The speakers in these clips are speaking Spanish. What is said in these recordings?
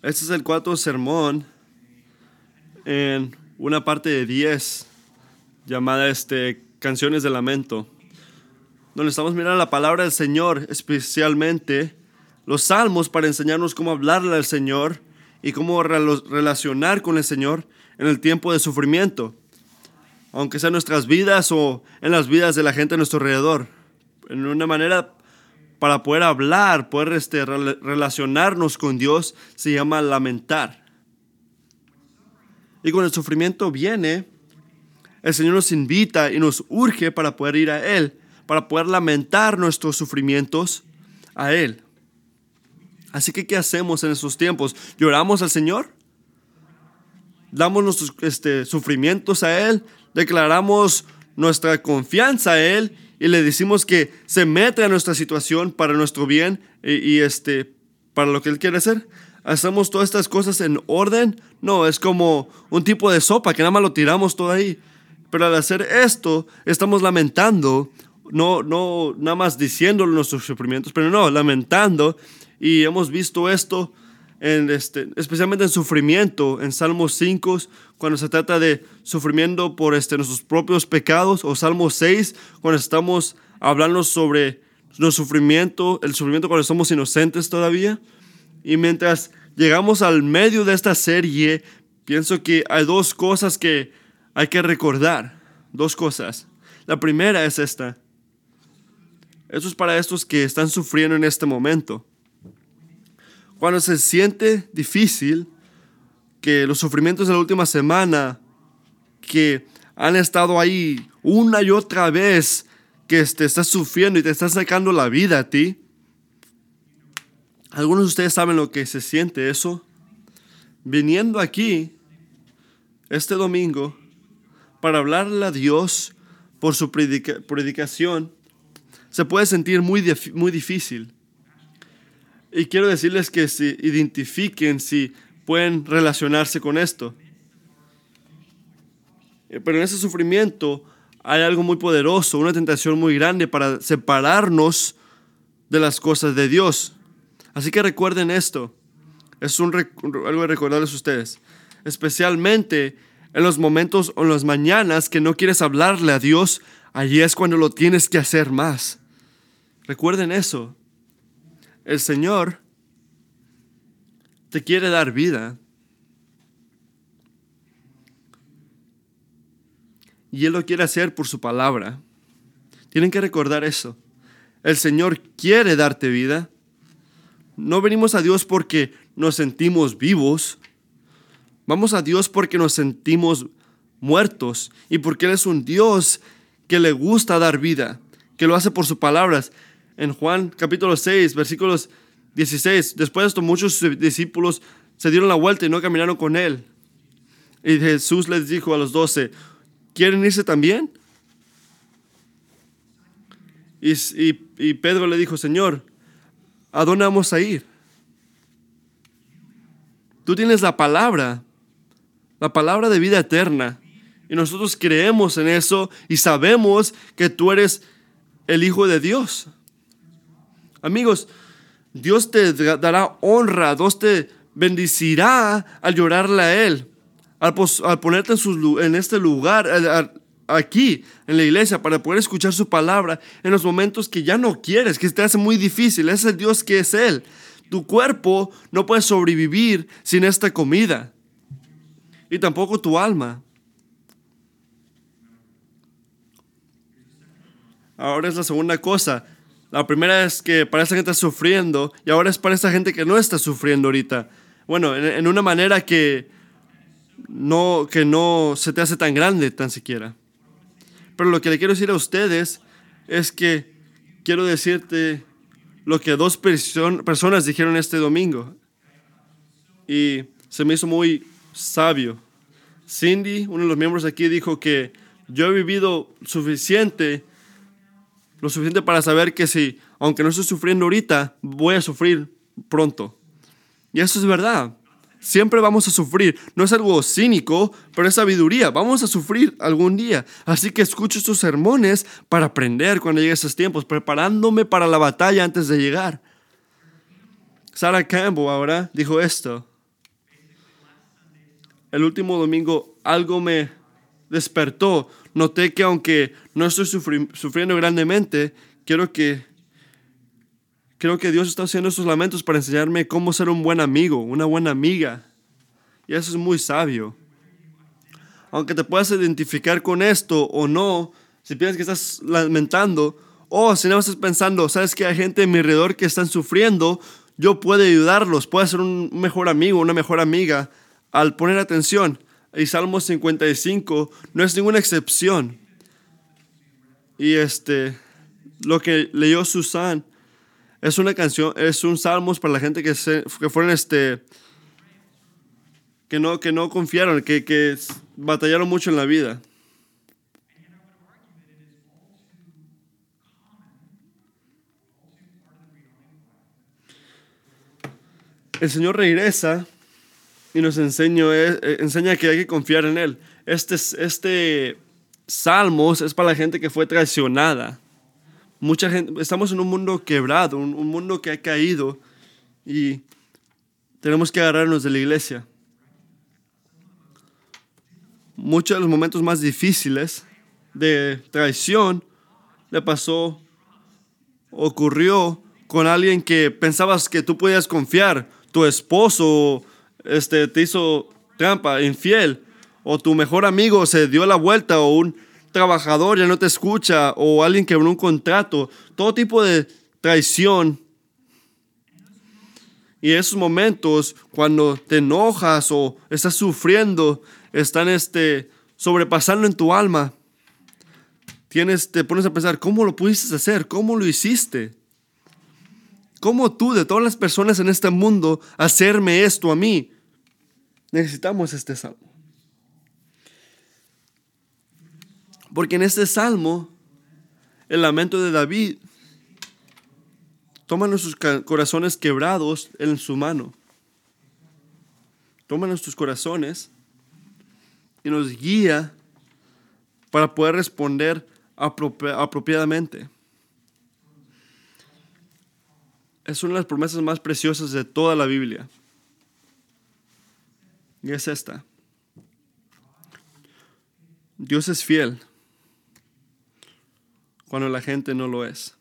Este es el cuarto sermón en una parte de 10 llamada este, Canciones de Lamento, donde estamos mirando la palabra del Señor, especialmente los salmos para enseñarnos cómo hablarle al Señor y cómo relacionar con el Señor en el tiempo de sufrimiento, aunque sea en nuestras vidas o en las vidas de la gente a nuestro alrededor, en una manera para poder hablar, poder este, relacionarnos con Dios, se llama lamentar. Y cuando el sufrimiento viene, el Señor nos invita y nos urge para poder ir a Él, para poder lamentar nuestros sufrimientos a Él. Así que, ¿qué hacemos en esos tiempos? ¿Lloramos al Señor? ¿Damos nuestros este, sufrimientos a Él? ¿Declaramos nuestra confianza a Él? Y le decimos que se mete a nuestra situación para nuestro bien y, este, para lo que Él quiere hacer. ¿Hacemos todas estas cosas en orden? No, es como un tipo de sopa que nada más lo tiramos todo ahí. Pero al hacer esto, estamos lamentando, no, no nada más diciendo nuestros sufrimientos, pero no, lamentando. Y hemos visto esto este, especialmente en sufrimiento, en Salmos 5, cuando se trata de sufrimiento por este, nuestros propios pecados, o Salmo 6, cuando estamos hablando sobre nuestro sufrimiento, el sufrimiento cuando somos inocentes todavía. Y mientras llegamos al medio de esta serie, pienso que hay dos cosas que hay que recordar. Dos cosas. La primera es esta. Eso es para estos que están sufriendo en este momento. Cuando se siente difícil, que los sufrimientos de la última semana, que han estado ahí una y otra vez, que te estás sufriendo y te estás sacando la vida a ti. Algunos de ustedes saben lo que se siente eso. Viniendo aquí este domingo para hablarle a Dios por su predicación, se puede sentir muy, muy difícil. Y quiero decirles que se identifiquen si pueden relacionarse con esto. Eh, pero en ese sufrimiento hay algo muy poderoso, una tentación muy grande para separarnos de las cosas de Dios. Así que recuerden esto. Es un, algo de recordarles a ustedes. Especialmente en los momentos o en las mañanas que no quieres hablarle a Dios, allí es cuando lo tienes que hacer más. Recuerden eso el Señor te quiere dar vida. Y Él lo quiere hacer por su palabra. Tienen que recordar eso. El Señor quiere darte vida. No venimos a Dios porque nos sentimos vivos. Vamos a Dios porque nos sentimos muertos y porque Él es un Dios que le gusta dar vida, que lo hace por sus palabras en Juan capítulo 6, versículos 16. Después de esto, muchos discípulos se dieron la vuelta y no caminaron con él. Y Jesús les dijo a los doce, ¿quieren irse también? Y, y, Pedro le dijo, Señor, ¿a dónde vamos a ir? Tú tienes la palabra, la palabra de vida eterna. Y nosotros creemos en eso y sabemos que tú eres el Hijo de Dios. Amigos, Dios te dará honra, Dios te bendecirá al llorarle a Él, al, ponerte en, este lugar, aquí, en la iglesia, para poder escuchar su palabra en los momentos que ya no quieres, que te hace muy difícil. Es Dios que es Él. Tu cuerpo no puede sobrevivir sin esta comida. Y tampoco tu alma. Ahora es la segunda cosa. La primera es que para esa gente está sufriendo y ahora es para esa gente que no está sufriendo ahorita. Bueno, en, una manera que no, que no se te hace tan grande tan siquiera. Pero lo que le quiero decir a ustedes es que quiero decirte lo que dos personas dijeron este domingo. Y se me hizo muy sabio. Cindy, uno de los miembros aquí, dijo que yo he vivido suficiente lo suficiente para saber que si, aunque no estoy sufriendo ahorita, voy a sufrir pronto. Y eso es verdad. Siempre vamos a sufrir. No es algo cínico, pero es sabiduría. Vamos a sufrir algún día. Así que escucho estos sermones para aprender cuando llegue esos tiempos, preparándome para la batalla antes de llegar. Sarah Campbell ahora dijo esto. el último domingo algo me despertó. Noté que aunque no estoy sufriendo grandemente, quiero que creo que Dios está haciendo estos lamentos para enseñarme cómo ser un buen amigo, una buena amiga. Y eso es muy sabio. Aunque te puedas identificar con esto o no, si piensas que estás lamentando, o si no estás pensando, sabes que hay gente a mi alrededor que están sufriendo, yo puedo ayudarlos, puedo ser un mejor amigo, una mejor amiga, al poner atención. Y Salmo 55 no es ninguna excepción. Y este, lo que leyó Susan es una canción, es un salmos para la gente que, se, que fueron este, que no, que no confiaron, que, que batallaron mucho en la vida. El Señor regresa y nos enseña, eh, enseña que hay que confiar en Él. Este, este Salmos es para la gente que fue traicionada. Mucha gente, estamos en un mundo quebrado, un, un mundo que ha caído y tenemos que agarrarnos de la iglesia. Muchos de los momentos más difíciles de traición le pasó, ocurrió con alguien que pensabas que tú podías confiar, tu esposo este, te hizo trampa, infiel, o tu mejor amigo se dio la vuelta, o un trabajador ya no te escucha, o alguien quebró un contrato, todo tipo de traición. Y esos momentos, cuando te enojas o estás sufriendo, están este, sobrepasando en tu alma. Tienes, te pones a pensar, ¿cómo lo pudiste hacer? ¿Cómo lo hiciste? ¿Cómo tú, de todas las personas en este mundo, hacerme esto a mí? Necesitamos este salmo. Porque en este salmo, el lamento de David toma nuestros corazones quebrados en su mano. Toma nuestros corazones y nos guía para poder responder apropiadamente. Es una de las promesas más preciosas de toda la Biblia. Y es esta. Dios es fiel cuando la gente no lo es.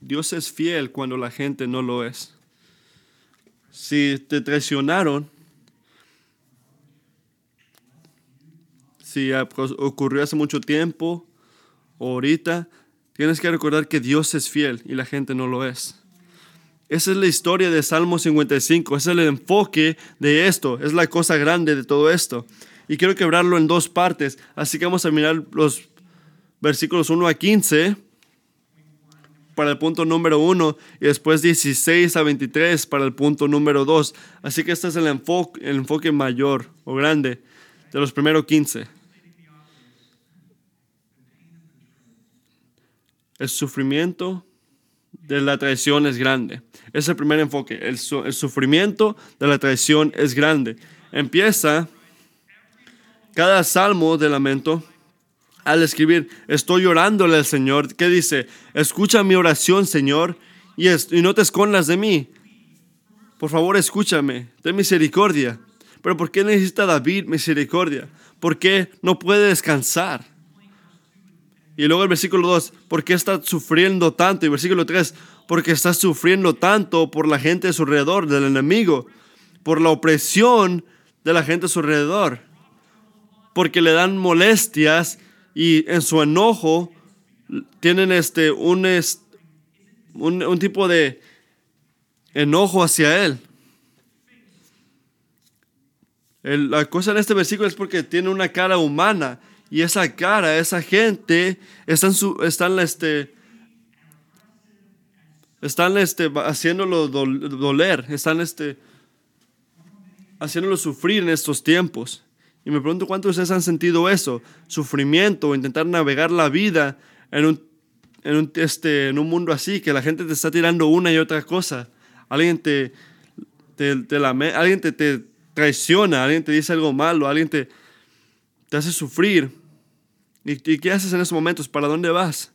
Dios es fiel cuando la gente no lo es. Si te traicionaron, si ocurrió hace mucho tiempo ahorita, Tienes que recordar que Dios es fiel y la gente no lo es. Esa es la historia de Salmo 55, ese es el enfoque de esto, es la cosa grande de todo esto. Y quiero quebrarlo en dos partes, así que vamos a mirar los versículos 1 a 15 para el punto número 1 y después 16 a 23 para el punto número 2. Así que este es el enfoque, el enfoque mayor o grande de los primeros 15. El sufrimiento de la traición es grande. Es el primer enfoque. El, sufrimiento de la traición es grande. Empieza cada salmo de lamento al escribir, estoy llorándole al Señor. ¿Qué dice? Escucha mi oración, Señor, y, y no te escondas de mí. Por favor, escúchame. Ten misericordia. Pero ¿por qué necesita David misericordia? ¿Por qué no puede descansar? Y luego el versículo 2, ¿por qué está sufriendo tanto? Y versículo 3, porque está sufriendo tanto por la gente a su alrededor, del enemigo, por la opresión de la gente a su alrededor, porque le dan molestias y en su enojo tienen este, un, un, un tipo de enojo hacia él. la cosa en este versículo es porque tiene una cara humana y esa cara, esa gente, están, su, están, este, están este, haciéndolo doler, están este, haciéndolo sufrir en estos tiempos. Y me pregunto cuántos de ustedes han sentido eso, sufrimiento, intentar navegar la vida en un, en un, este, en un mundo así, que la gente te está tirando una y otra cosa. Alguien te, te, alguien te, traiciona, alguien te dice algo malo, alguien te, te hace sufrir. ¿Y, qué haces en esos momentos? ¿Para dónde vas?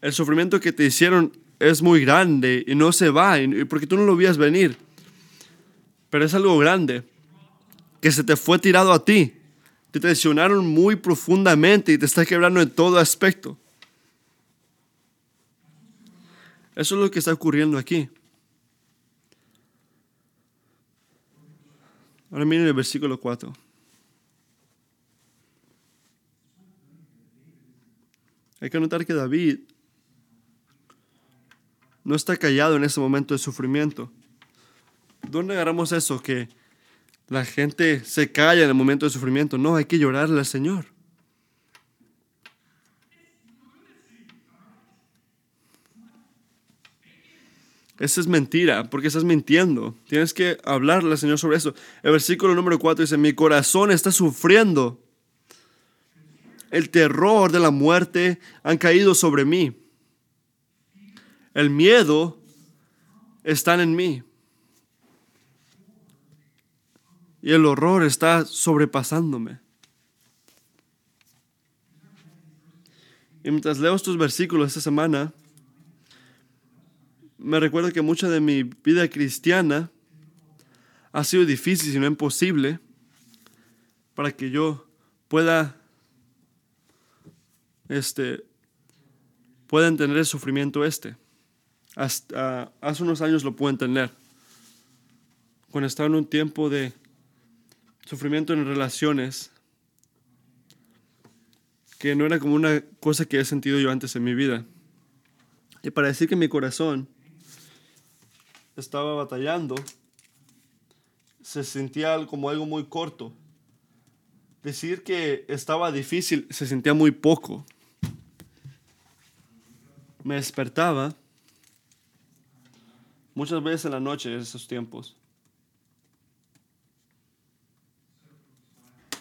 El sufrimiento que te hicieron es muy grande y no se va, porque tú no lo vías venir. Pero es algo grande que se te fue tirado a ti. Te traicionaron muy profundamente y te está quebrando en todo aspecto. Eso es lo que está ocurriendo aquí. Ahora miren el versículo 4. Hay que notar que David no está callado en ese momento de sufrimiento. ¿Dónde agarramos eso? Que la gente se calla en el momento de sufrimiento. No, hay que llorarle al Señor. Esa es mentira, porque estás mintiendo. Tienes que hablarle al Señor sobre eso. El versículo número 4 dice, mi corazón está sufriendo. El terror de la muerte han caído sobre mí. El miedo está en mí. Y el horror está sobrepasándome. Y mientras leo estos versículos esta semana, me recuerdo que mucha de mi vida cristiana ha sido difícil, si no imposible, para que yo pueda, este, pueda entender el sufrimiento este. Hasta hace unos años lo puedo entender. Cuando estaba en un tiempo de sufrimiento en relaciones, que no era como una cosa que he sentido yo antes en mi vida. Y para decir que mi corazón estaba batallando, se sentía como algo muy corto. Decir que estaba difícil se sentía muy poco. Me despertaba muchas veces en la noche en esos tiempos,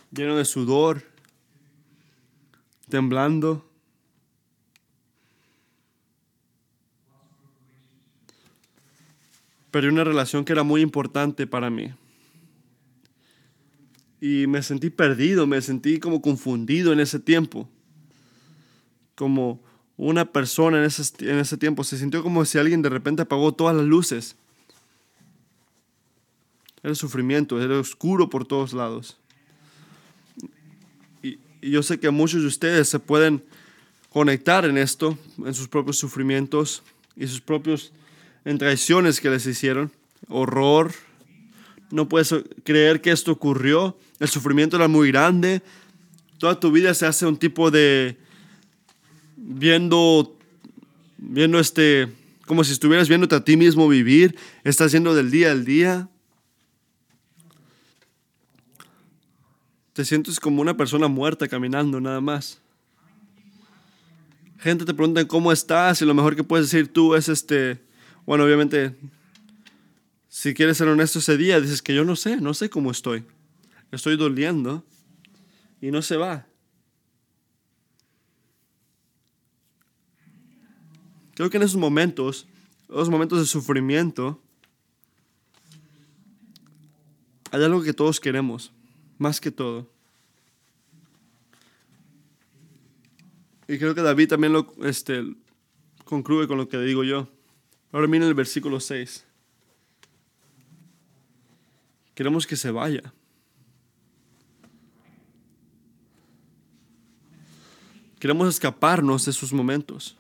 lleno de sudor, temblando. Pero una relación que era muy importante para mí. Y me sentí perdido, me sentí como confundido en ese tiempo. Como una persona en ese, en ese tiempo. Se sintió como si alguien de repente apagó todas las luces. Era sufrimiento, era oscuro por todos lados. Y, y yo sé que muchos de ustedes se pueden conectar en esto, en sus propios sufrimientos y sus propios en traiciones que les hicieron, horror. No puedes creer que esto ocurrió. El sufrimiento era muy grande. Toda tu vida se hace un tipo de viendo viendo este como si estuvieras viéndote a ti mismo vivir, estás yendo del día al día. Te sientes como una persona muerta caminando nada más. Gente te pregunta cómo estás y lo mejor que puedes decir tú es este bueno, obviamente, si quieres ser honesto ese día, dices que yo no sé, no sé cómo estoy. Estoy doliendo y no se va. Creo que en esos momentos, esos momentos de sufrimiento, hay algo que todos queremos, más que todo. Y creo que David también lo este, concluye con lo que digo yo. Ahora miren el versículo 6. Queremos que se vaya. Queremos escaparnos de sus momentos.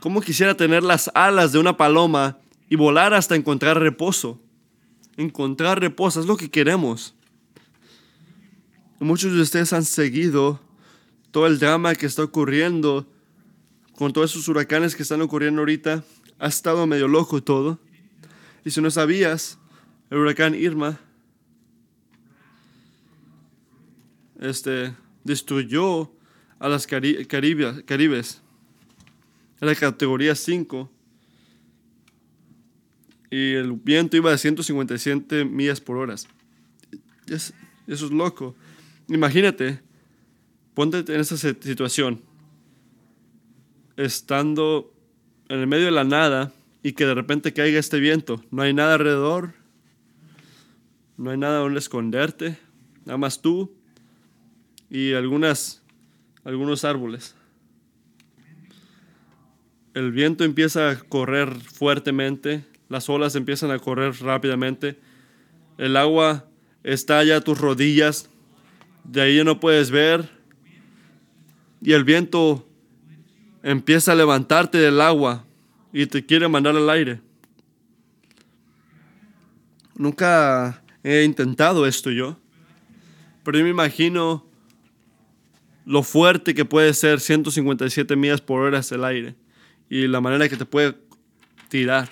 ¿Cómo quisiera tener las alas de una paloma y volar hasta encontrar reposo? Encontrar reposo es lo que queremos. Muchos de ustedes han seguido todo el drama que está ocurriendo con todos esos huracanes que están ocurriendo ahorita, ha estado medio loco todo. Y si no sabías, el huracán Irma este, destruyó a las Caribes. Era categoría 5. Y el viento iba de 157 millas por hora. eso es loco. Imagínate, ponte en esa situación estando en el medio de la nada y que de repente caiga este viento. No hay nada alrededor, no hay nada donde esconderte, nada más tú y algunas, algunos árboles. El viento empieza a correr fuertemente, las olas empiezan a correr rápidamente, el agua está a tus rodillas, de ahí ya no puedes ver, y el viento empieza a levantarte del agua y te quiere mandar al aire. Nunca he intentado esto yo, pero yo me imagino lo fuerte que puede ser 157 millas por hora el aire y la manera que te puede tirar.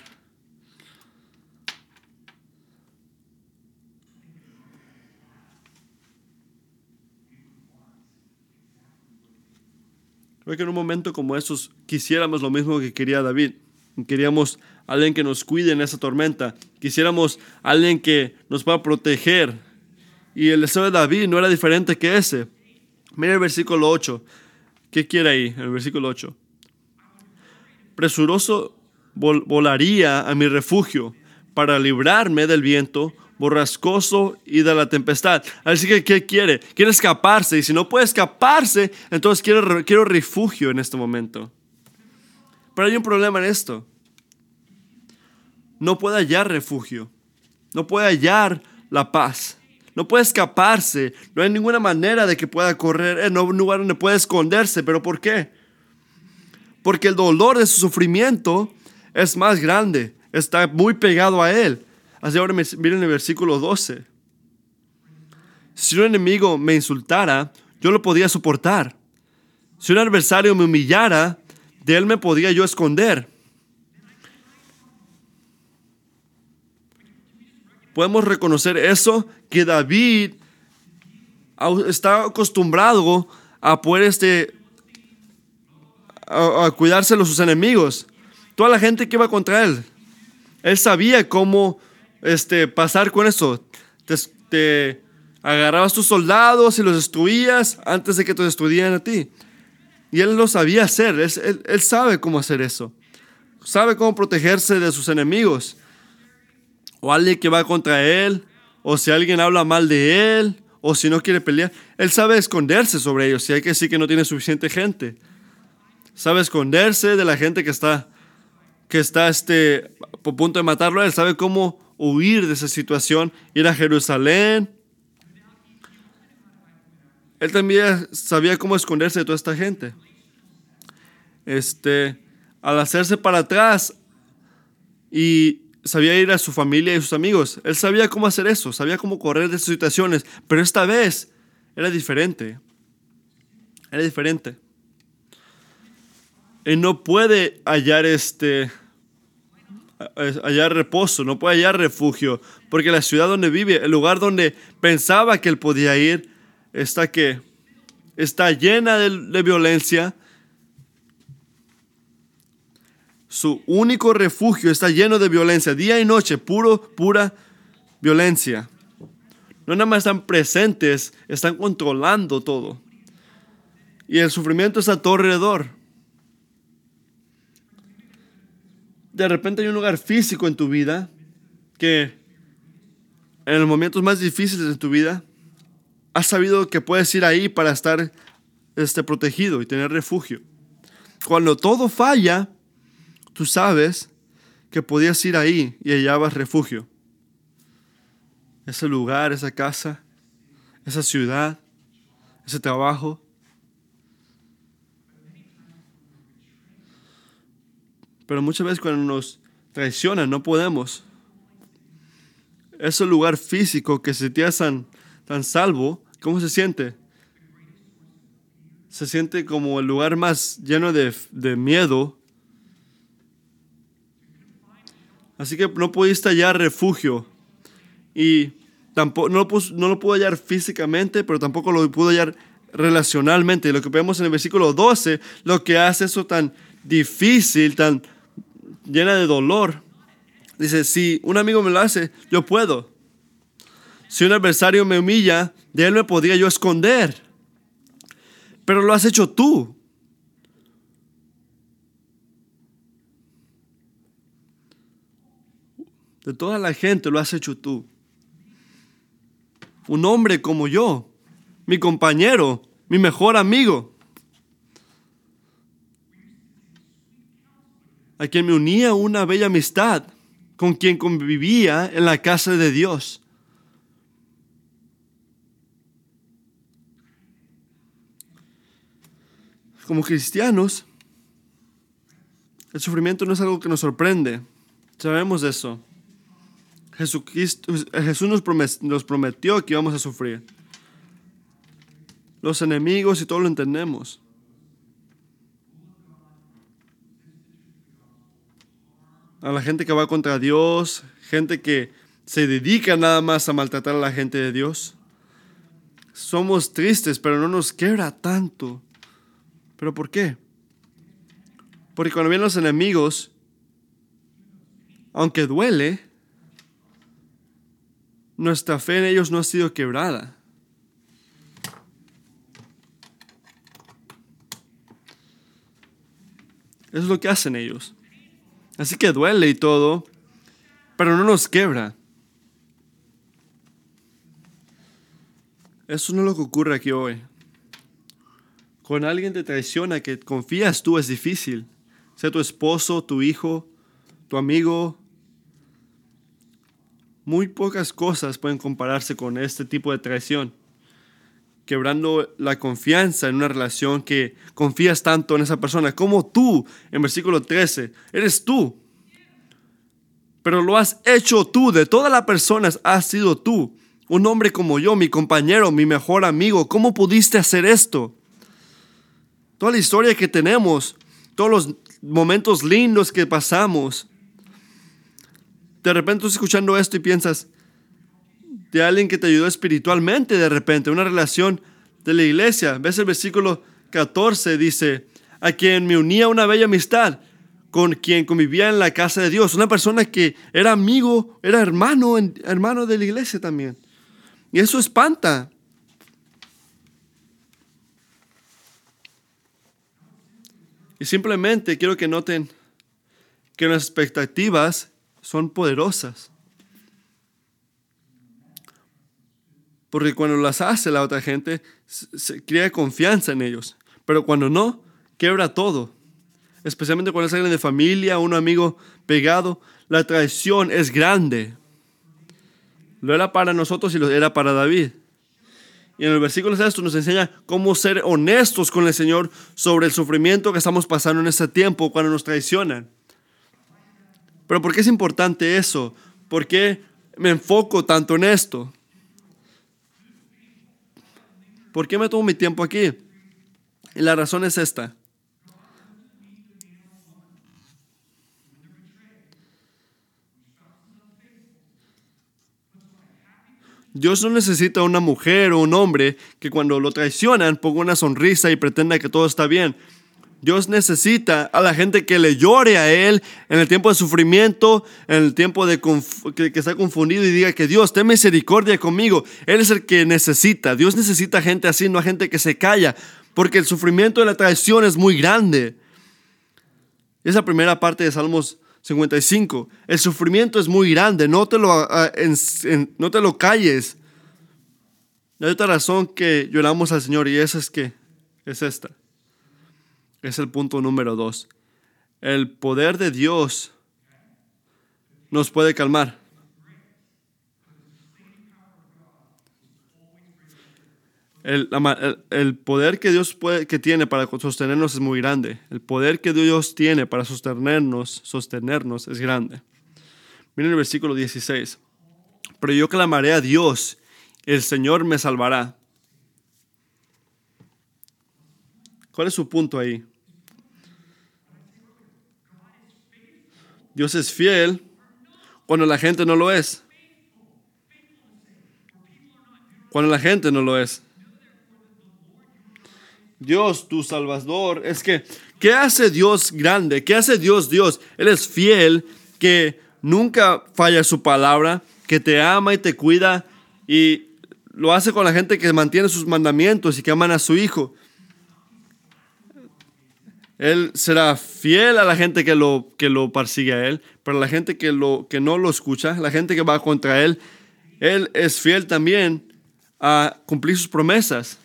Creo que en un momento como esos quisiéramos lo mismo que quería David. Queríamos alguien que nos cuide en esa tormenta. Quisiéramos alguien que nos pueda proteger. Y el deseo de David no era diferente que ese. Mira el versículo 8. ¿Qué quiere ahí? El versículo 8. Presuroso volaría a mi refugio para librarme del viento borrascoso y de la tempestad. Así que, ¿qué quiere? Quiere escaparse. Y si no puede escaparse, entonces quiero, quiero refugio en este momento. Pero hay un problema en esto. No puede hallar refugio. No puede hallar la paz. No puede escaparse. No hay ninguna manera de que pueda correr. En un lugar donde puede esconderse. ¿Pero por qué? Porque el dolor de su sufrimiento es más grande. Está muy pegado a él. Así ahora miren el versículo 12. Si un enemigo me insultara, yo lo podía soportar. Si un adversario me humillara, de él me podía yo esconder. Podemos reconocer eso, que David está acostumbrado a poder este, a, cuidarse de sus enemigos. Toda la gente que iba contra él. Él sabía cómo este, pasar con eso. Te, agarrabas tus soldados y los destruías antes de que te destruyeran a ti. Y él lo sabía hacer, él, sabe cómo hacer eso. Sabe cómo protegerse de sus enemigos. O alguien que va contra él, o si alguien habla mal de él, o si no quiere pelear. Él sabe esconderse sobre ellos, si hay que decir que no tiene suficiente gente. Sabe esconderse de la gente que está, que está este, por punto de matarlo. Él sabe cómo huir de esa situación, ir a Jerusalén, él también sabía cómo esconderse de toda esta gente. Este, al hacerse para atrás y sabía ir a su familia y sus amigos, él sabía cómo hacer eso, sabía cómo correr de esas situaciones, pero esta vez era diferente. Era diferente. Él no puede hallar este hallar reposo, no puede hallar refugio, porque la ciudad donde vive, el lugar donde pensaba que él podía ir, está que está llena de, violencia. Su único refugio está lleno de violencia, día y noche, puro, pura violencia. No nada más están presentes, están controlando todo. Y el sufrimiento está a todo alrededor. De repente hay un lugar físico en tu vida que en los momentos más difíciles de tu vida has sabido que puedes ir ahí para estar este, protegido y tener refugio. Cuando todo falla, tú sabes que podías ir ahí y hallabas refugio. Ese lugar, esa casa, esa ciudad, ese trabajo. Pero muchas veces cuando nos traicionan no podemos. Ese lugar físico que se te tan, tan salvo, ¿cómo se siente? Se siente como el lugar más lleno de, miedo. Así que no pudiste hallar refugio. Y tampoco, no, lo, no pudo hallar físicamente, pero tampoco lo pudo hallar relacionalmente. Lo que vemos en el versículo 12, lo que hace eso tan difícil, tan llena de dolor. Dice, si un amigo me lo hace, yo puedo. Si un adversario me humilla, de él me podría yo esconder. Pero lo has hecho tú. De toda la gente lo has hecho tú. Un hombre como yo, mi compañero, mi mejor amigo, a quien me unía una bella amistad, con quien convivía en la casa de Dios. Como cristianos, el sufrimiento no es algo que nos sorprende. Sabemos eso. Jesucristo, Jesús nos, nos prometió que íbamos a sufrir. Los enemigos y todo lo entendemos. A la gente que va contra Dios, gente que se dedica nada más a maltratar a la gente de Dios. Somos tristes, pero no nos quebra tanto. ¿Pero por qué? Porque cuando vienen los enemigos, aunque duele, nuestra fe en ellos no ha sido quebrada. Eso es lo que hacen ellos. Así que duele y todo, pero no nos quebra. Eso no es lo que ocurre aquí hoy. Con alguien te traiciona que confías tú es difícil. Sea tu esposo, tu hijo, tu amigo, muy pocas cosas pueden compararse con este tipo de traición. Quebrando la confianza en una relación que confías tanto en esa persona, como tú, en versículo 13, eres tú. Pero lo has hecho tú, de todas las personas has sido tú. Un hombre como yo, mi compañero, mi mejor amigo, ¿cómo pudiste hacer esto? Toda la historia que tenemos, todos los momentos lindos que pasamos, de repente estás escuchando esto y piensas de alguien que te ayudó espiritualmente, de repente, una relación de la iglesia. Ves el versículo 14, dice, a quien me unía una bella amistad, con quien convivía en la casa de Dios, una persona que era amigo, era hermano, hermano de la iglesia también. Y eso espanta. Y simplemente quiero que noten que las expectativas son poderosas. Porque cuando las hace la otra gente, se crea confianza en ellos. Pero cuando no, quebra todo. Especialmente cuando es alguien de familia, un amigo pegado, la traición es grande. Lo era para nosotros y lo era para David. Y en el versículo 6 nos enseña cómo ser honestos con el Señor sobre el sufrimiento que estamos pasando en este tiempo cuando nos traicionan. Pero ¿por qué es importante eso? ¿Por qué me enfoco tanto en esto? ¿Por qué me tomo mi tiempo aquí? Y la razón es esta. Dios no necesita una mujer o un hombre que cuando lo traicionan ponga una sonrisa y pretenda que todo está bien. Dios necesita a la gente que le llore a Él en el tiempo de sufrimiento, en el tiempo de que, está confundido y diga que Dios, ten misericordia conmigo. Él es el que necesita. Dios necesita gente así, no a gente que se calla, porque el sufrimiento de la traición es muy grande. Esa primera parte de Salmos 55. El sufrimiento es muy grande, no te lo, ah, no te lo calles. Hay otra razón que lloramos al Señor y esa es que es esta es el punto número dos. El poder de Dios nos puede calmar. El, poder que Dios que tiene para sostenernos es muy grande. El poder que Dios tiene para sostenernos, sostenernos es grande. Miren el versículo 16. Pero yo clamaré a Dios, el Señor me salvará. ¿Cuál es su punto ahí? Dios es fiel cuando la gente no lo es. Cuando la gente no lo es. Dios, tu Salvador, es que, ¿qué hace Dios grande? ¿Qué hace Dios Dios? Él es fiel, que nunca falla su palabra, que te ama y te cuida y lo hace con la gente que mantiene sus mandamientos y que aman a su Hijo. Él será fiel a la gente que lo, que lo persigue a Él, pero la gente que, lo, que no lo escucha, la gente que va contra Él, Él es fiel también a cumplir sus promesas.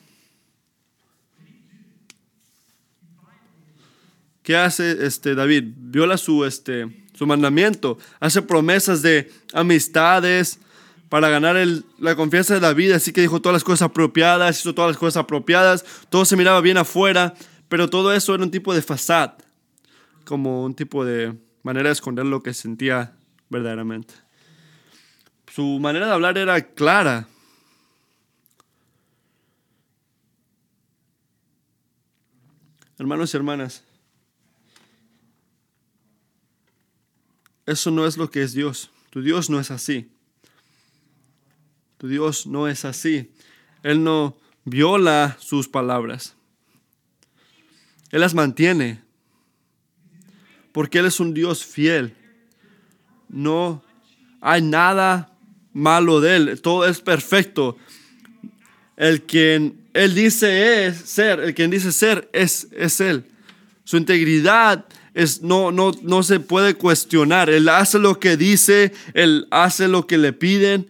¿Qué hace este David? Viola su, este, su mandamiento. Hace promesas de amistades para ganar la confianza de David. Así que dijo todas las cosas apropiadas, hizo todas las cosas apropiadas. Todo se miraba bien afuera, pero todo eso era un tipo de fasad, como un tipo de manera de esconder lo que sentía verdaderamente. Su manera de hablar era clara. Hermanos y hermanas, eso no es lo que es Dios. Tu Dios no es así. Tu Dios no es así. Él no viola sus palabras. Él las mantiene. Porque Él es un Dios fiel. No hay nada malo de Él. Todo es perfecto. El quien Él dice es ser, el quien dice ser es, es Él. Su integridad es, no, no, no se puede cuestionar. Él hace lo que dice, Él hace lo que le piden.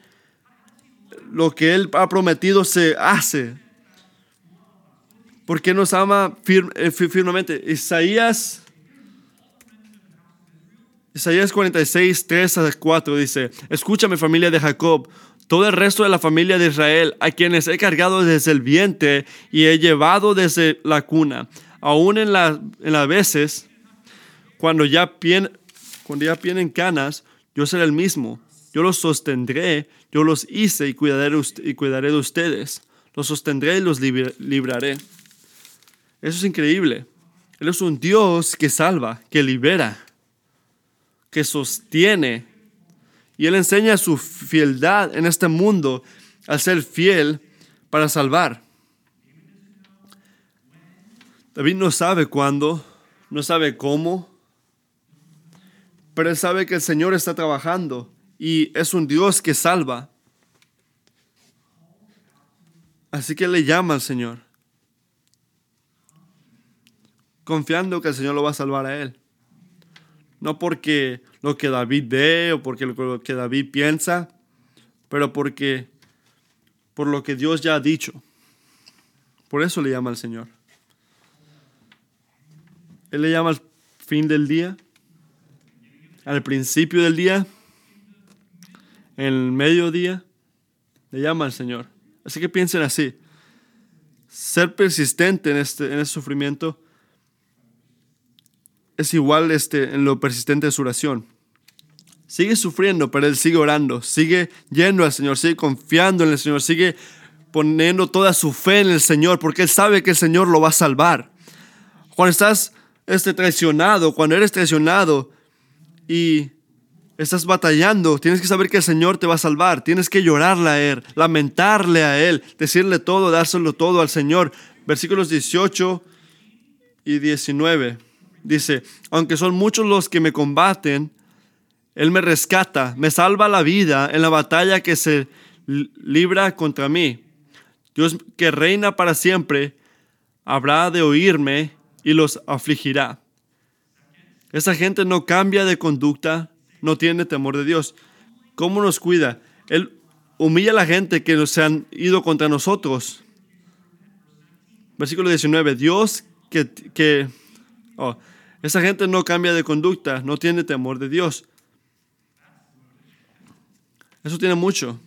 Lo que Él ha prometido se hace. Porque nos ama eh, firmemente. Isaías Isaías 46, 3 a 4 dice, escúchame familia de Jacob, todo el resto de la familia de Israel, a quienes he cargado desde el vientre y he llevado desde la cuna, aún en, en las veces, cuando ya, cuando ya tienen canas, yo seré el mismo, yo los sostendré, yo los hice y cuidaré, y cuidaré de ustedes, los sostendré y los libraré. Eso es increíble. Él es un Dios que salva, que libera que sostiene. Y Él enseña su fieldad en este mundo al ser fiel para salvar. David no sabe cuándo, no sabe cómo, pero él sabe que el Señor está trabajando y es un Dios que salva. Así que le llama al Señor, confiando que el Señor lo va a salvar a él. No porque lo que David ve o porque lo que David piensa, pero porque por lo que Dios ya ha dicho. Por eso le llama al Señor. Él le llama al fin del día, al principio del día, en el mediodía, le llama al Señor. Así que piensen así. Ser persistente en este, en este sufrimiento es igual este, en lo persistente de su oración. Sigue sufriendo, pero él sigue orando, sigue yendo al Señor, sigue confiando en el Señor, sigue poniendo toda su fe en el Señor, porque él sabe que el Señor lo va a salvar. Cuando estás este, traicionado, cuando eres traicionado y estás batallando, tienes que saber que el Señor te va a salvar, tienes que llorarle a Él, lamentarle a Él, decirle todo, dárselo todo al Señor. Versículos 18 y 19. Dice, aunque son muchos los que me combaten, Él me rescata, me salva la vida en la batalla que se libra contra mí. Dios que reina para siempre, habrá de oírme y los afligirá. Esa gente no cambia de conducta, no tiene temor de Dios. ¿Cómo nos cuida? Él humilla a la gente que se han ido contra nosotros. Versículo 19. Dios que, que oh, esa gente no cambia de conducta, no tiene temor de Dios. Eso tiene mucho.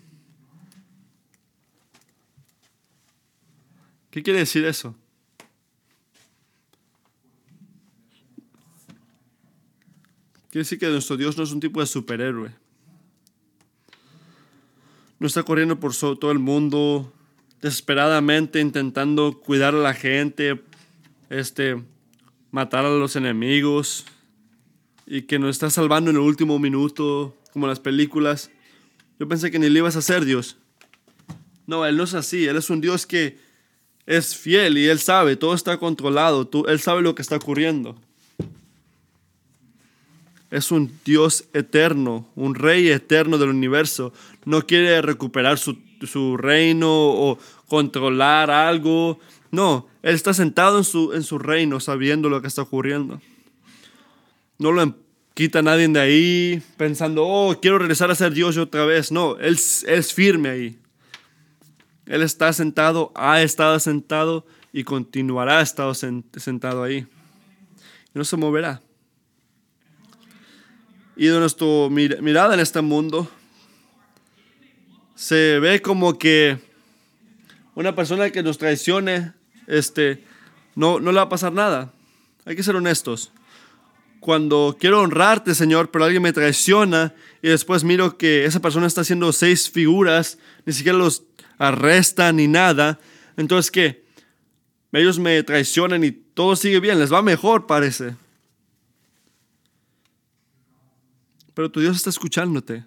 ¿Qué quiere decir eso? Quiere decir que nuestro Dios no es un tipo de superhéroe. No está corriendo por todo el mundo desesperadamente intentando cuidar a la gente, este, matar a los enemigos y que nos está salvando en el último minuto, como las películas. Yo pensé que ni le ibas a hacer Dios. No, Él no es así. Él es un Dios que es fiel y Él sabe, todo está controlado, Él sabe lo que está ocurriendo. Es un Dios eterno, un rey eterno del universo. No quiere recuperar su, su reino o controlar algo. No, Él está sentado en su, en su reino sabiendo lo que está ocurriendo. No lo quita nadie de ahí pensando, oh, quiero regresar a ser Dios otra vez. No, Él, es firme ahí. Él está sentado, ha estado sentado y continuará estado sentado ahí. No se moverá. y de nuestra mirada en este mundo, se ve como que una persona que nos traicione, este, no, no le va a pasar nada. Hay que ser honestos. Cuando quiero honrarte, Señor, pero alguien me traiciona y después miro que esa persona está haciendo seis figuras, ni siquiera los arrestan ni nada, entonces ¿qué? Ellos me traicionan y todo sigue bien, les va mejor, parece. Pero tu Dios está escuchándote.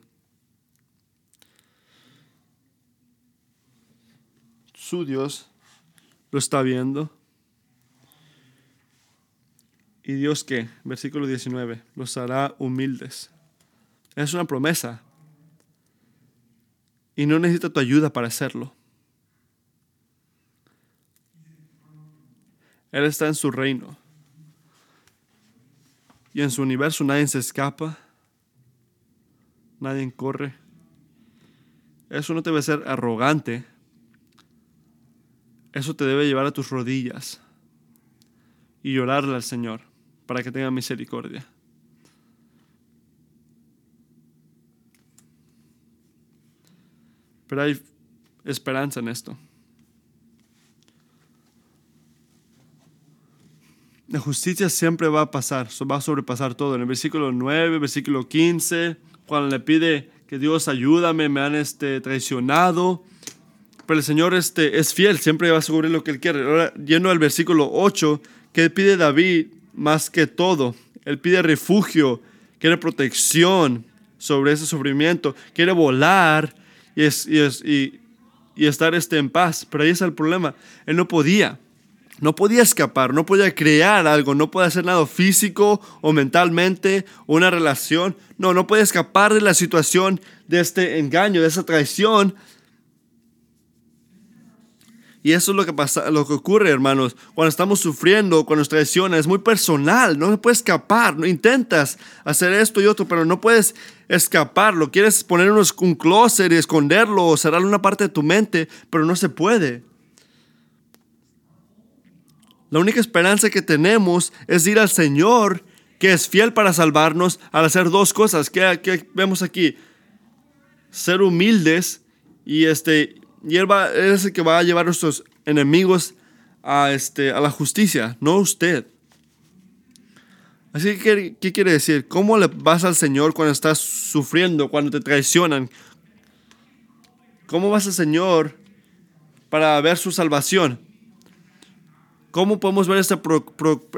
Su Dios lo está viendo. Y Dios que, versículo 19, los hará humildes. Es una promesa. Y no necesita tu ayuda para hacerlo. Él está en su reino. Y en su universo nadie se escapa. Nadie corre. Eso no debe ser arrogante. Eso te debe llevar a tus rodillas y llorarle al Señor para que tenga misericordia. Pero hay esperanza en esto. La justicia siempre va a pasar, va a sobrepasar todo. En el versículo 9, versículo 15, cuando le pide que Dios ayúdame, me han este, traicionado. Pero el Señor este, es fiel, siempre va a cubrir lo que Él quiere. Ahora, yendo al versículo 8, que pide David más que todo. Él pide refugio, quiere protección sobre ese sufrimiento, quiere volar y, y, estar este, en paz. Pero ahí está el problema. Él no podía. No podía escapar, no podía crear algo, no podía hacer nada físico o mentalmente, una relación. No, no podía escapar de la situación de este engaño, de esa traición, y eso es lo que, pasa, lo que ocurre, hermanos, cuando estamos sufriendo, cuando nos traiciona, es muy personal, no se puede escapar, no intentas hacer esto y otro, pero no puedes escaparlo, quieres poner un closet y esconderlo o cerrar una parte de tu mente, pero no se puede. La única esperanza que tenemos es ir al Señor, que es fiel para salvarnos, al hacer dos cosas. que vemos aquí? Ser humildes y, este, y él, va, es el que va a llevar a nuestros enemigos a, este, a la justicia, no usted. Así que, ¿qué quiere decir? ¿Cómo le vas al Señor cuando estás sufriendo, cuando te traicionan? ¿Cómo vas al Señor para ver su salvación? ¿Cómo podemos ver esta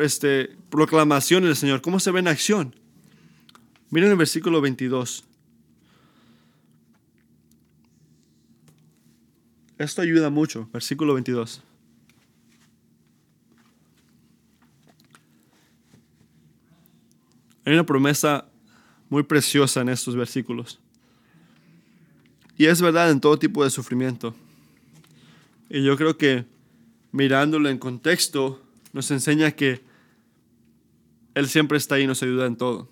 este, proclamación del Señor? ¿Cómo se ve en acción? Miren el versículo 22. Esto ayuda mucho. Versículo 22. Hay una promesa muy preciosa en estos versículos. Y es verdad en todo tipo de sufrimiento. Y yo creo que mirándolo en contexto nos enseña que Él siempre está ahí y nos ayuda en todo.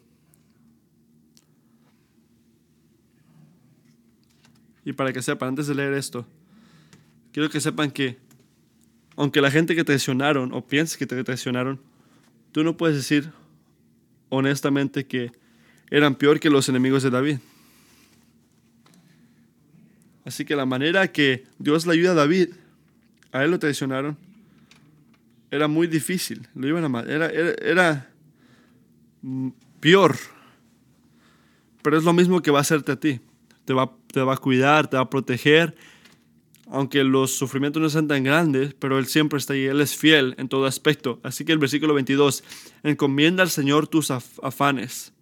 Y para que sepan, antes de leer esto, quiero que sepan que, aunque la gente que traicionaron o pienses que te traicionaron, tú no puedes decir honestamente que eran peor que los enemigos de David. Así que la manera que Dios le ayuda a David, a él lo traicionaron, era muy difícil. Lo iban a era, era, era peor. Pero es lo mismo que va a hacerte a ti. Te va, te va a cuidar, te va a proteger aunque los sufrimientos no sean tan grandes, pero Él siempre está ahí, Él es fiel en todo aspecto. Así que el versículo 22, encomienda al Señor tus afanes,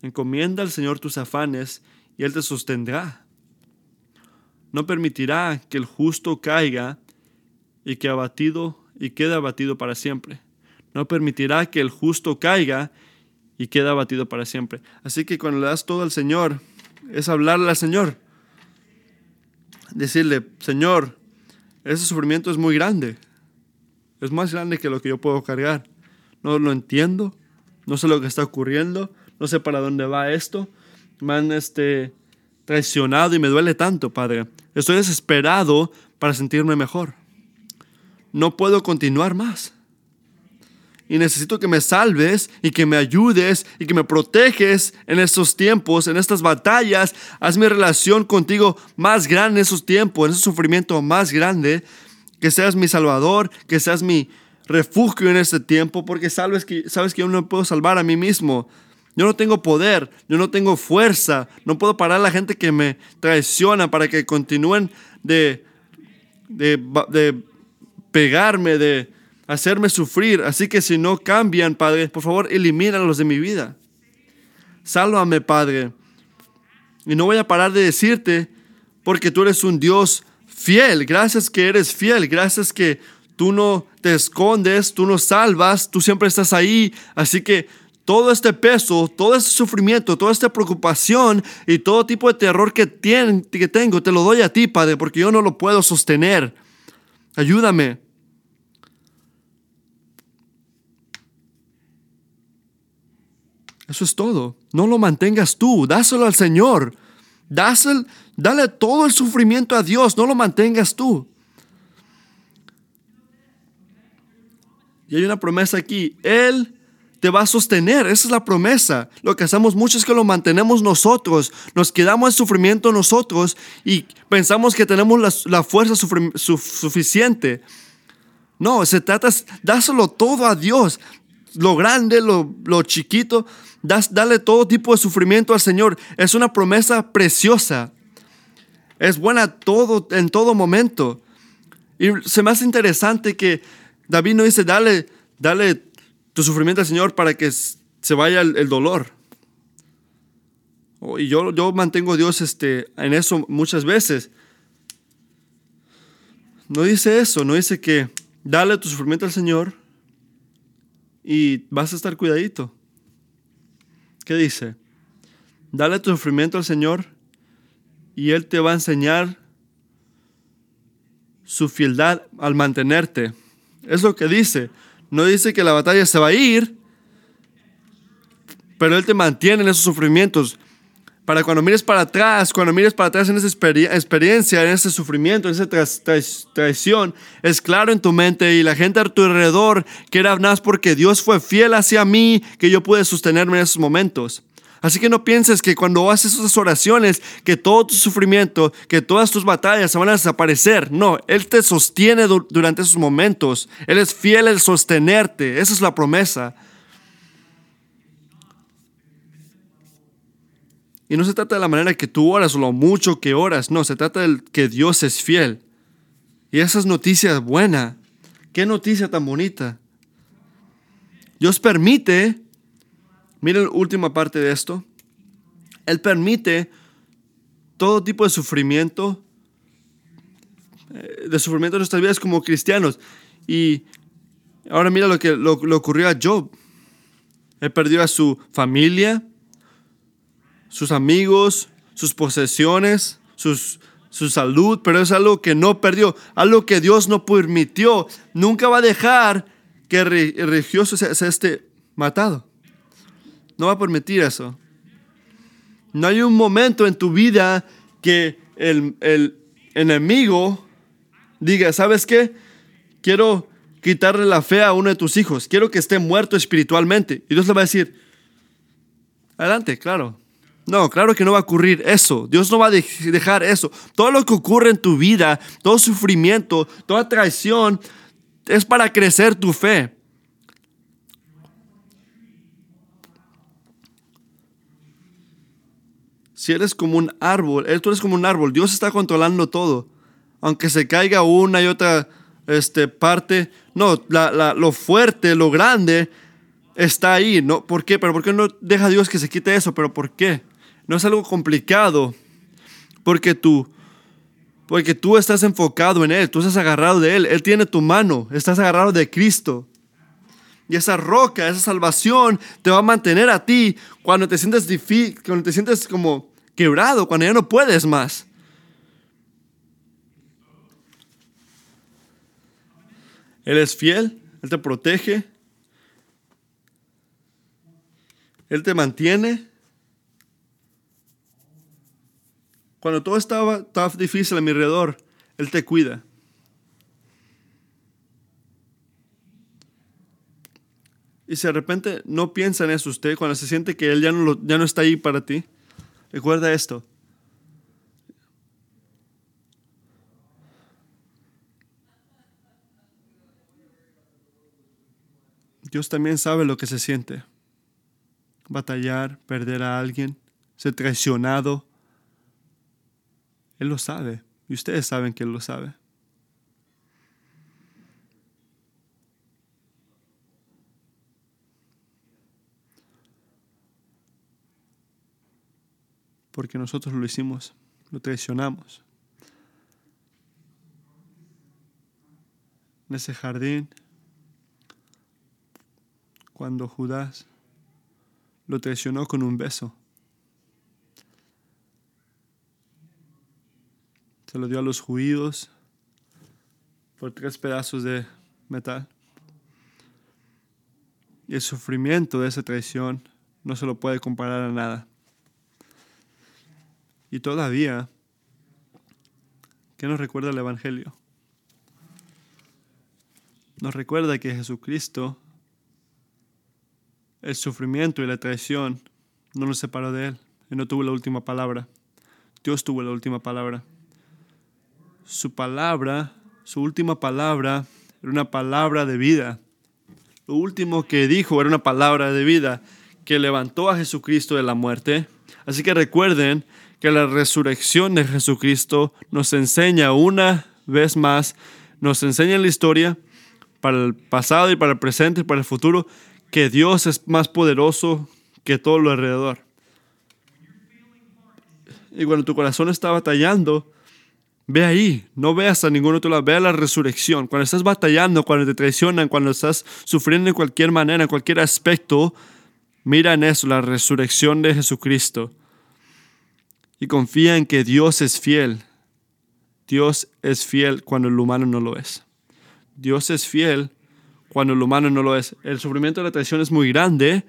encomienda al Señor tus afanes y Él te sostendrá. No permitirá que el justo caiga y que abatido y quede abatido para siempre. No permitirá que el justo caiga y quede abatido para siempre. Así que cuando le das todo al Señor, es hablarle al Señor decirle, Señor, ese sufrimiento es muy grande. Es más grande que lo que yo puedo cargar. No lo entiendo. No sé lo que está ocurriendo. No sé para dónde va esto. Me han este, traicionado y me duele tanto, Padre. Estoy desesperado para sentirme mejor. No puedo continuar más. Y necesito que me salves y que me ayudes y que me proteges en estos tiempos, en estas batallas. Haz mi relación contigo más grande en esos tiempos, en ese sufrimiento más grande. Que seas mi salvador, que seas mi refugio en este tiempo, porque sabes que, sabes que yo no puedo salvar a mí mismo. Yo no tengo poder, yo no tengo fuerza, no puedo parar a la gente que me traiciona para que continúen de, de, de pegarme, de hacerme sufrir. Así que si no cambian, Padre, por favor, elimínalos de mi vida. Sálvame, Padre. Y no voy a parar de decirte, porque tú eres un Dios fiel. Gracias que eres fiel. Gracias que tú no te escondes, tú no salvas, tú siempre estás ahí. Así que todo este peso, todo este sufrimiento, toda esta preocupación y todo tipo de terror que, que tengo, te lo doy a ti, Padre, porque yo no lo puedo sostener. Ayúdame. Eso es todo. No lo mantengas tú, dáselo al Señor. Dáselo, dale todo el sufrimiento a Dios, no lo mantengas tú. Y hay una promesa aquí. Él te va a sostener. Esa es la promesa. Lo que hacemos mucho es que lo mantenemos nosotros. Nos quedamos en sufrimiento nosotros y pensamos que tenemos la, fuerza suficiente. No, se trata, dáselo todo a Dios. Lo grande, lo, lo chiquito, das, dale todo tipo de sufrimiento al Señor. Es una promesa preciosa. Es buena todo, en todo momento. Y se me hace interesante que David no dice, dale, dale tu sufrimiento al Señor para que se vaya el, dolor. Oh, y yo, yo mantengo a Dios este, en eso muchas veces. No dice eso, no dice que dale tu sufrimiento al Señor y vas a estar cuidadito. ¿Qué dice? Dale tu sufrimiento al Señor y Él te va a enseñar su fieldad al mantenerte. Es lo que dice. No dice que la batalla se va a ir, pero Él te mantiene en esos sufrimientos. Para cuando mires para atrás, cuando mires para atrás en esa experiencia, en ese sufrimiento, en esa traición, es claro en tu mente y la gente a tu alrededor que era más porque Dios fue fiel hacia mí que yo pude sostenerme en esos momentos. Así que no pienses que cuando haces esas oraciones, que todo tu sufrimiento, que todas tus batallas se van a desaparecer. No, Él te sostiene durante esos momentos. Él es fiel al sostenerte. Esa es la promesa. Y no se trata de la manera que tú oras o lo mucho que oras. No, se trata de que Dios es fiel. Y esa es noticia buena. Qué noticia tan bonita. Dios permite Miren la última parte de esto. Él permite todo tipo de sufrimiento, eh, de sufrimiento en nuestras vidas como cristianos. Y ahora mira lo que lo, ocurrió a Job. Él perdió a su familia, sus amigos, sus posesiones, sus, su salud, pero es algo que no perdió, algo que Dios no permitió. Nunca va a dejar que el religioso sea, esté matado. No va a permitir eso. No hay un momento en tu vida que el, el enemigo diga, ¿sabes qué? Quiero quitarle la fe a uno de tus hijos. Quiero que esté muerto espiritualmente. Y Dios le va a decir, adelante, claro. No, claro que no va a ocurrir eso. Dios no va a dejar eso. Todo lo que ocurre en tu vida, todo sufrimiento, toda traición, es para crecer tu fe. Si eres como un árbol, tú eres como un árbol, Dios está controlando todo. Aunque se caiga una y otra este, parte, no, lo fuerte, lo grande está ahí. ¿no? ¿Por qué? ¿Pero por qué no deja Dios que se quite eso? ¿Pero por qué? No es algo complicado. Porque tú, porque tú estás enfocado en Él, tú estás agarrado de Él, Él tiene tu mano, estás agarrado de Cristo. Y esa roca, esa salvación te va a mantener a ti cuando te sientes difícil, cuando te sientes como quebrado, cuando ya no puedes más. Él es fiel, Él te protege, Él te mantiene. Cuando todo estaba, estaba difícil a mi alrededor, Él te cuida. Y si de repente no piensa en eso usted, cuando se siente que Él ya no, ya no está ahí para ti, recuerda esto. Dios también sabe lo que se siente. Batallar, perder a alguien, ser traicionado. Él lo sabe. Y ustedes saben que Él lo sabe. Porque nosotros lo hicimos, lo traicionamos. En ese jardín, cuando Judas lo traicionó con un beso. Se lo dio a los judíos por tres pedazos de metal. Y el sufrimiento de esa traición no se lo puede comparar a nada. Y todavía, ¿qué nos recuerda el Evangelio? Nos recuerda que Jesucristo, el sufrimiento y la traición, no nos separó de Él. Él no tuvo la última palabra. Dios tuvo la última palabra. Su palabra, su última palabra, era una palabra de vida. Lo último que dijo era una palabra de vida que levantó a Jesucristo de la muerte. Así que recuerden que la resurrección de Jesucristo nos enseña una vez más, nos enseña en la historia, para el pasado y para el presente y para el futuro, que Dios es más poderoso que todo lo alrededor. Y cuando tu corazón está batallando, ve ahí, no veas a ningún otro lado, ve la resurrección. Cuando estás batallando, cuando te traicionan, cuando estás sufriendo en cualquier manera, en cualquier aspecto, mira en eso, la resurrección de Jesucristo. Y confía en que Dios es fiel. Dios es fiel cuando el humano no lo es. Dios es fiel cuando el humano no lo es. El sufrimiento de la traición es muy grande,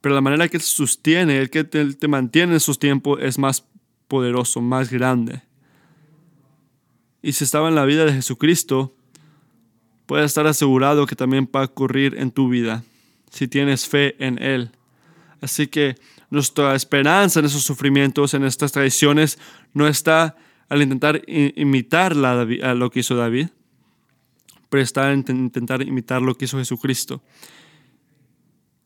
pero la manera que sostiene, el que te, te mantiene en sus tiempos es más poderoso, más grande. Y si estaba en la vida de Jesucristo, puedes estar asegurado que también va a ocurrir en tu vida, si tienes fe en Él. Así que nuestra esperanza en esos sufrimientos, en estas traiciones, no está al intentar imitar lo que hizo David, pero está en intentar imitar lo que hizo Jesucristo.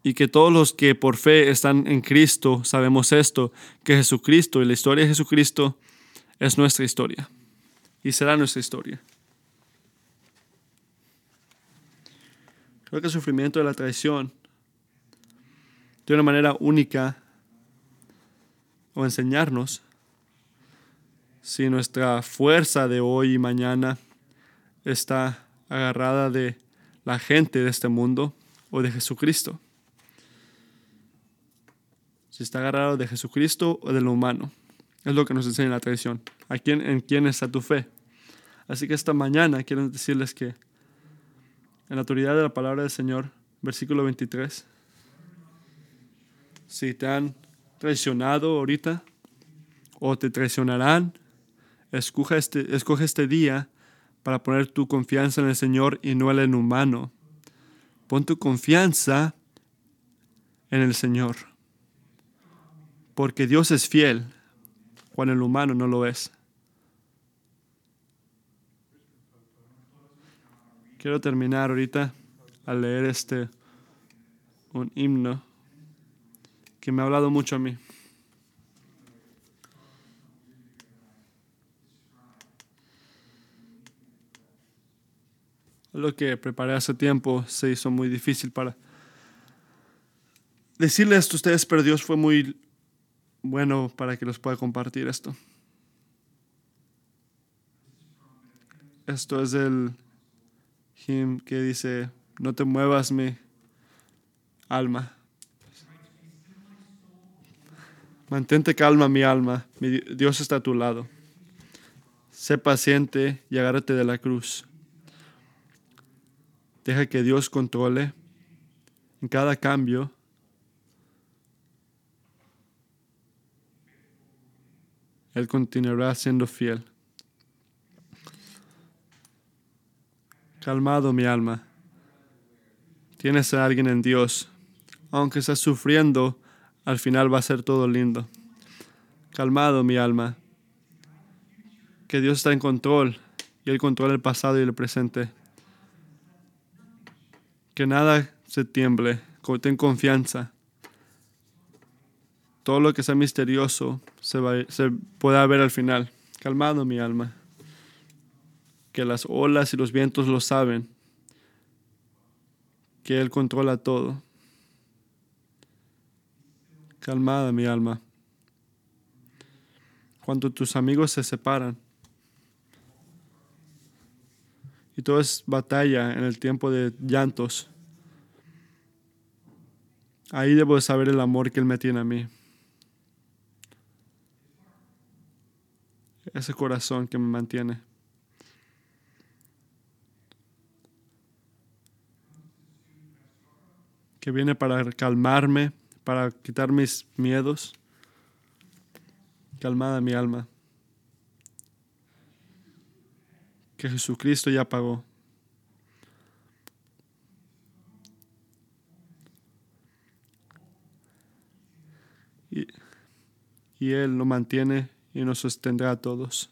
Y que todos los que por fe están en Cristo sabemos esto, que Jesucristo y la historia de Jesucristo es nuestra historia y será nuestra historia. Creo que el sufrimiento de la traición, de una manera única, o enseñarnos si nuestra fuerza de hoy y mañana está agarrada de la gente de este mundo o de Jesucristo. Si está agarrado de Jesucristo o de lo humano. Es lo que nos enseña la tradición. ¿A quién, ¿En quién está tu fe? Así que esta mañana quiero decirles que en la autoridad de la palabra del Señor, versículo 23, si te han traicionado ahorita o te traicionarán, escoge este, escoge este día para poner tu confianza en el Señor y no en el humano. Pon tu confianza en el Señor. Porque Dios es fiel cuando el humano no lo es. Quiero terminar ahorita al leer este un himno que me ha hablado mucho a mí. Lo que preparé hace tiempo se hizo muy difícil para decirle esto a ustedes, pero fue muy bueno para que los pueda compartir esto. Esto es el hymn que dice, no te muevas mi alma. Mantente calma mi alma, mi Dios está a tu lado. Sé paciente y agárrate de la cruz. Deja que Dios controle en cada cambio. Él continuará siendo fiel. Calmado mi alma. tienes a alguien en Dios. Aunque estés sufriendo, al final va a ser todo lindo. Calmado mi alma, que Dios está en control y Él controla el pasado y el presente. Que nada se tiemble, ten confianza. Todo lo que sea misterioso se, va, se pueda ver al final. Calmado mi alma, que las olas y los vientos lo saben, que Él controla todo. Calmada mi alma. Cuando tus amigos se separan, y todo es batalla en el tiempo de llantos. Ahí debo saber el amor que Él me tiene a mí. Ese corazón que me mantiene. Que viene para calmarme, para quitar mis miedos. Calmada mi alma. que Jesucristo ya pagó. Y, y Él lo mantiene y nos sostendrá a todos.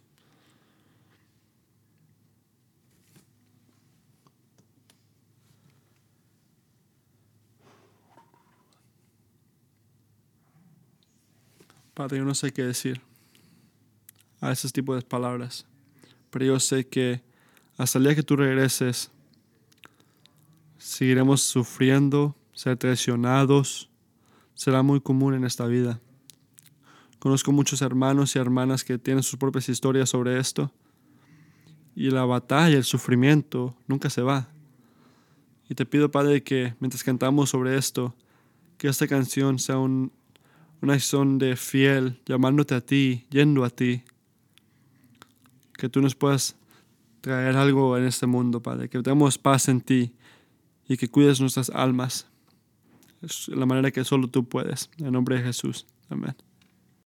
Padre, yo no sé qué decir a ese tipo de palabras pero yo sé que hasta el día que tú regreses, seguiremos sufriendo, ser traicionados, será muy común en esta vida. Conozco muchos hermanos y hermanas que tienen sus propias historias sobre esto. Y la batalla, el sufrimiento, nunca se va. Y te pido, Padre, que mientras cantamos sobre esto, que esta canción sea un, una acción de fiel, llamándote a ti, yendo a ti, que tú nos puedas traer algo en este mundo, Padre, que tengamos paz en ti y que cuides nuestras almas. Es la manera que solo tú puedes. En nombre de Jesús. Amén.